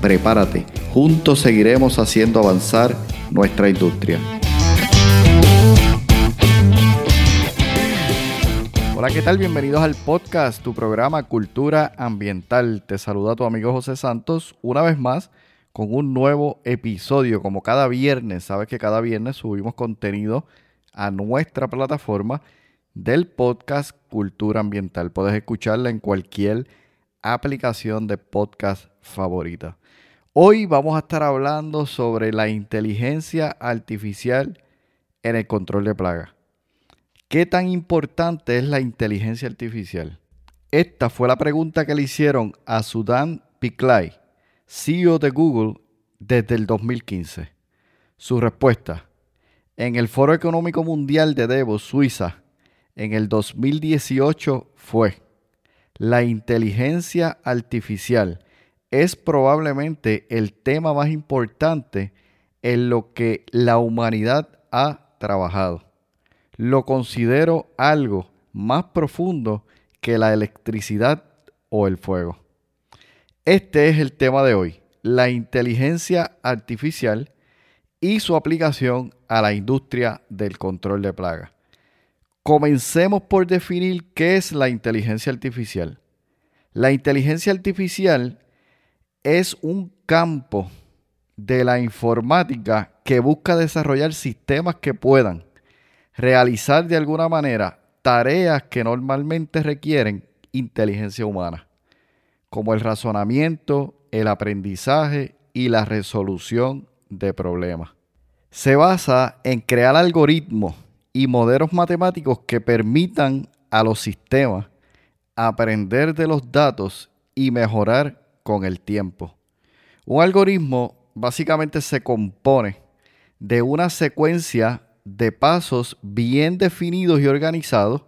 Prepárate, juntos seguiremos haciendo avanzar nuestra industria. Hola, ¿qué tal? Bienvenidos al podcast, tu programa Cultura Ambiental. Te saluda tu amigo José Santos una vez más con un nuevo episodio. Como cada viernes, sabes que cada viernes subimos contenido a nuestra plataforma del podcast Cultura Ambiental. Puedes escucharla en cualquier aplicación de podcast favorita. Hoy vamos a estar hablando sobre la inteligencia artificial en el control de plagas. ¿Qué tan importante es la inteligencia artificial? Esta fue la pregunta que le hicieron a Sudan Piklay, CEO de Google, desde el 2015. Su respuesta, en el Foro Económico Mundial de Davos, Suiza, en el 2018 fue, la inteligencia artificial es probablemente el tema más importante en lo que la humanidad ha trabajado lo considero algo más profundo que la electricidad o el fuego. Este es el tema de hoy, la inteligencia artificial y su aplicación a la industria del control de plagas. Comencemos por definir qué es la inteligencia artificial. La inteligencia artificial es un campo de la informática que busca desarrollar sistemas que puedan realizar de alguna manera tareas que normalmente requieren inteligencia humana, como el razonamiento, el aprendizaje y la resolución de problemas. Se basa en crear algoritmos y modelos matemáticos que permitan a los sistemas aprender de los datos y mejorar con el tiempo. Un algoritmo básicamente se compone de una secuencia de pasos bien definidos y organizados,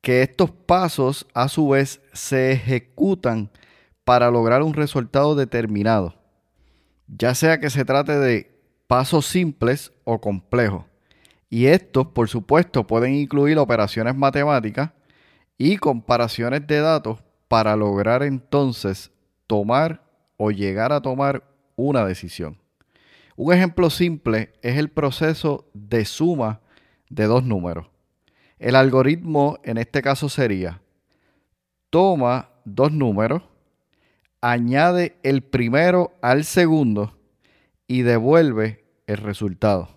que estos pasos a su vez se ejecutan para lograr un resultado determinado, ya sea que se trate de pasos simples o complejos. Y estos, por supuesto, pueden incluir operaciones matemáticas y comparaciones de datos para lograr entonces tomar o llegar a tomar una decisión. Un ejemplo simple es el proceso de suma de dos números. El algoritmo en este caso sería, toma dos números, añade el primero al segundo y devuelve el resultado.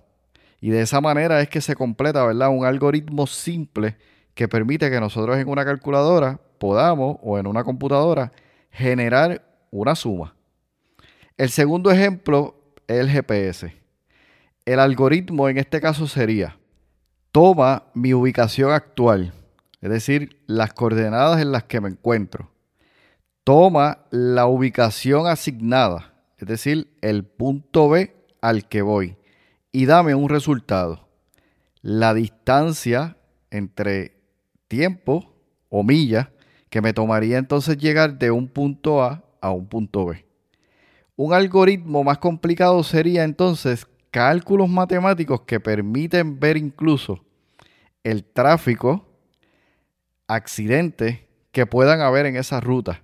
Y de esa manera es que se completa, ¿verdad? Un algoritmo simple que permite que nosotros en una calculadora podamos o en una computadora generar una suma. El segundo ejemplo el GPS. El algoritmo en este caso sería, toma mi ubicación actual, es decir, las coordenadas en las que me encuentro. Toma la ubicación asignada, es decir, el punto B al que voy, y dame un resultado. La distancia entre tiempo o millas que me tomaría entonces llegar de un punto A a un punto B. Un algoritmo más complicado sería entonces cálculos matemáticos que permiten ver incluso el tráfico, accidentes que puedan haber en esa ruta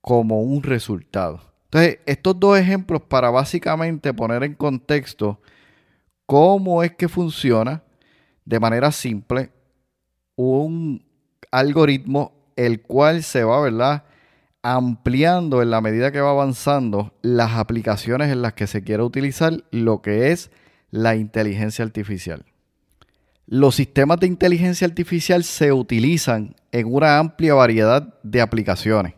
como un resultado. Entonces, estos dos ejemplos para básicamente poner en contexto cómo es que funciona de manera simple un algoritmo el cual se va, ¿verdad? ampliando en la medida que va avanzando las aplicaciones en las que se quiere utilizar lo que es la inteligencia artificial. Los sistemas de inteligencia artificial se utilizan en una amplia variedad de aplicaciones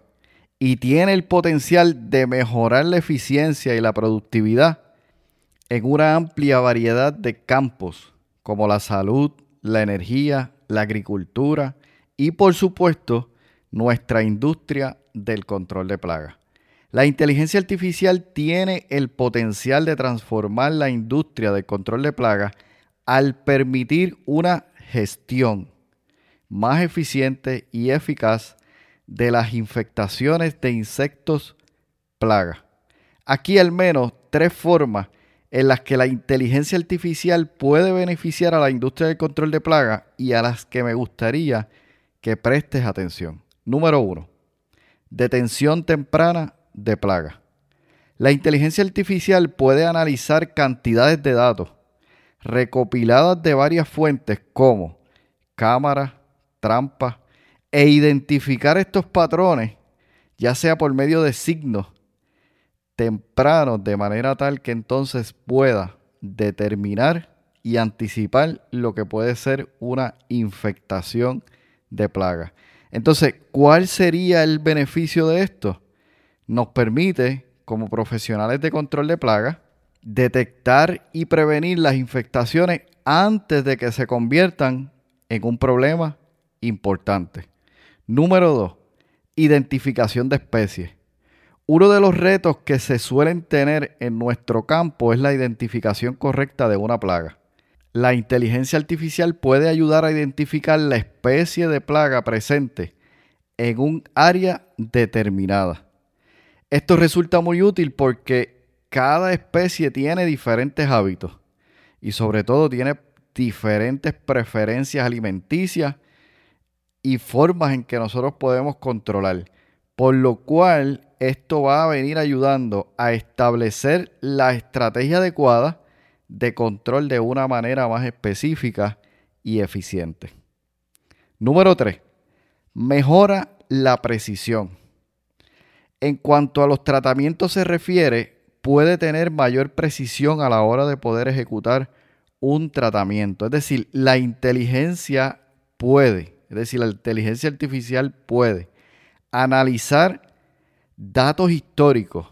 y tiene el potencial de mejorar la eficiencia y la productividad en una amplia variedad de campos como la salud, la energía, la agricultura y por supuesto nuestra industria del control de plagas. La inteligencia artificial tiene el potencial de transformar la industria del control de plagas al permitir una gestión más eficiente y eficaz de las infectaciones de insectos plaga. Aquí al menos tres formas en las que la inteligencia artificial puede beneficiar a la industria del control de plagas y a las que me gustaría que prestes atención. Número uno, detención temprana de plagas. La inteligencia artificial puede analizar cantidades de datos recopiladas de varias fuentes como cámaras, trampas, e identificar estos patrones, ya sea por medio de signos tempranos, de manera tal que entonces pueda determinar y anticipar lo que puede ser una infectación de plaga. Entonces, ¿cuál sería el beneficio de esto? Nos permite, como profesionales de control de plagas, detectar y prevenir las infectaciones antes de que se conviertan en un problema importante. Número 2. Identificación de especies. Uno de los retos que se suelen tener en nuestro campo es la identificación correcta de una plaga. La inteligencia artificial puede ayudar a identificar la especie de plaga presente en un área determinada. Esto resulta muy útil porque cada especie tiene diferentes hábitos y sobre todo tiene diferentes preferencias alimenticias y formas en que nosotros podemos controlar. Por lo cual esto va a venir ayudando a establecer la estrategia adecuada de control de una manera más específica y eficiente. Número 3. Mejora la precisión. En cuanto a los tratamientos se refiere, puede tener mayor precisión a la hora de poder ejecutar un tratamiento. Es decir, la inteligencia puede es decir, la inteligencia artificial puede analizar datos históricos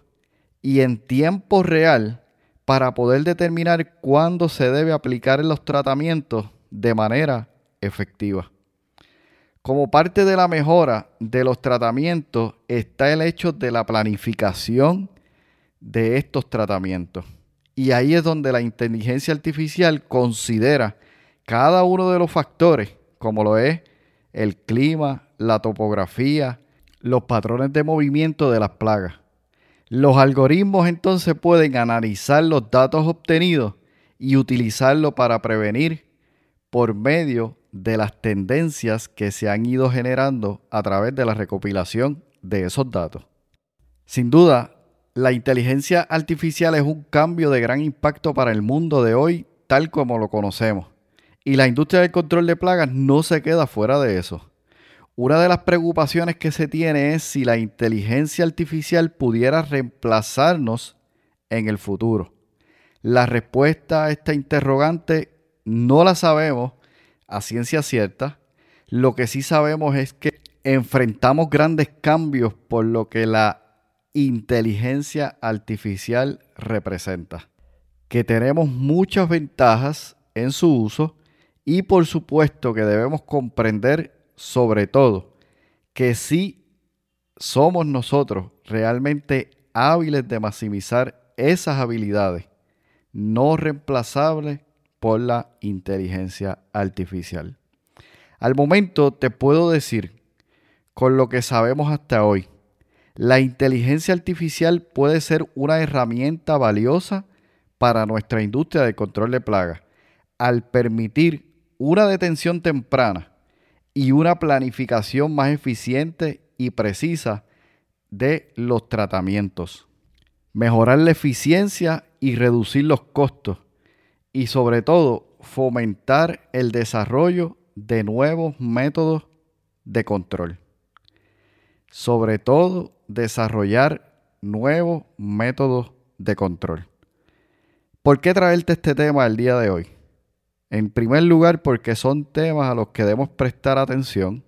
y en tiempo real para poder determinar cuándo se debe aplicar los tratamientos de manera efectiva. Como parte de la mejora de los tratamientos está el hecho de la planificación de estos tratamientos. Y ahí es donde la inteligencia artificial considera cada uno de los factores, como lo es el clima, la topografía, los patrones de movimiento de las plagas. Los algoritmos entonces pueden analizar los datos obtenidos y utilizarlo para prevenir por medio de las tendencias que se han ido generando a través de la recopilación de esos datos. Sin duda, la inteligencia artificial es un cambio de gran impacto para el mundo de hoy tal como lo conocemos. Y la industria del control de plagas no se queda fuera de eso. Una de las preocupaciones que se tiene es si la inteligencia artificial pudiera reemplazarnos en el futuro. La respuesta a esta interrogante no la sabemos a ciencia cierta. Lo que sí sabemos es que enfrentamos grandes cambios por lo que la inteligencia artificial representa. Que tenemos muchas ventajas en su uso y por supuesto que debemos comprender sobre todo que si somos nosotros realmente hábiles de maximizar esas habilidades no reemplazables por la inteligencia artificial. Al momento te puedo decir, con lo que sabemos hasta hoy, la inteligencia artificial puede ser una herramienta valiosa para nuestra industria de control de plagas al permitir una detención temprana y una planificación más eficiente y precisa de los tratamientos. Mejorar la eficiencia y reducir los costos. Y sobre todo, fomentar el desarrollo de nuevos métodos de control. Sobre todo, desarrollar nuevos métodos de control. ¿Por qué traerte este tema el día de hoy? En primer lugar, porque son temas a los que debemos prestar atención,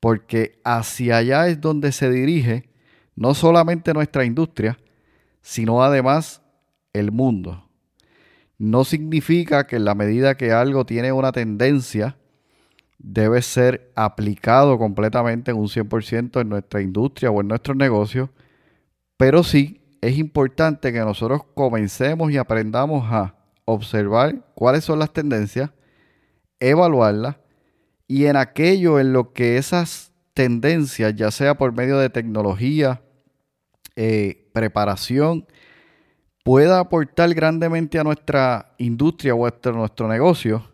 porque hacia allá es donde se dirige no solamente nuestra industria, sino además el mundo. No significa que en la medida que algo tiene una tendencia, debe ser aplicado completamente en un 100% en nuestra industria o en nuestros negocios, Pero sí es importante que nosotros comencemos y aprendamos a observar cuáles son las tendencias, evaluarlas y en aquello en lo que esas tendencias, ya sea por medio de tecnología, eh, preparación, pueda aportar grandemente a nuestra industria o a nuestro negocio,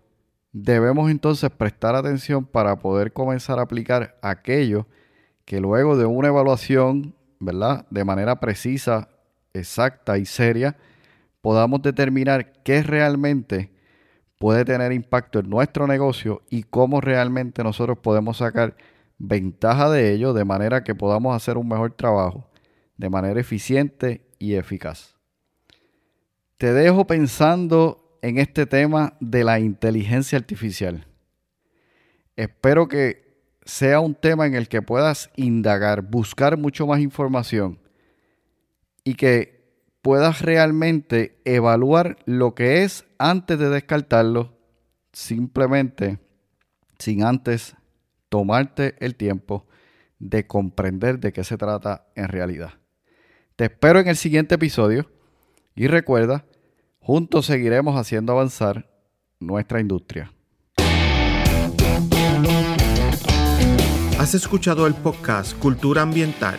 debemos entonces prestar atención para poder comenzar a aplicar aquello que luego de una evaluación, ¿verdad? De manera precisa, exacta y seria, podamos determinar qué realmente puede tener impacto en nuestro negocio y cómo realmente nosotros podemos sacar ventaja de ello de manera que podamos hacer un mejor trabajo de manera eficiente y eficaz. Te dejo pensando en este tema de la inteligencia artificial. Espero que sea un tema en el que puedas indagar, buscar mucho más información y que puedas realmente evaluar lo que es antes de descartarlo, simplemente sin antes tomarte el tiempo de comprender de qué se trata en realidad. Te espero en el siguiente episodio y recuerda, juntos seguiremos haciendo avanzar nuestra industria. Has escuchado el podcast Cultura Ambiental.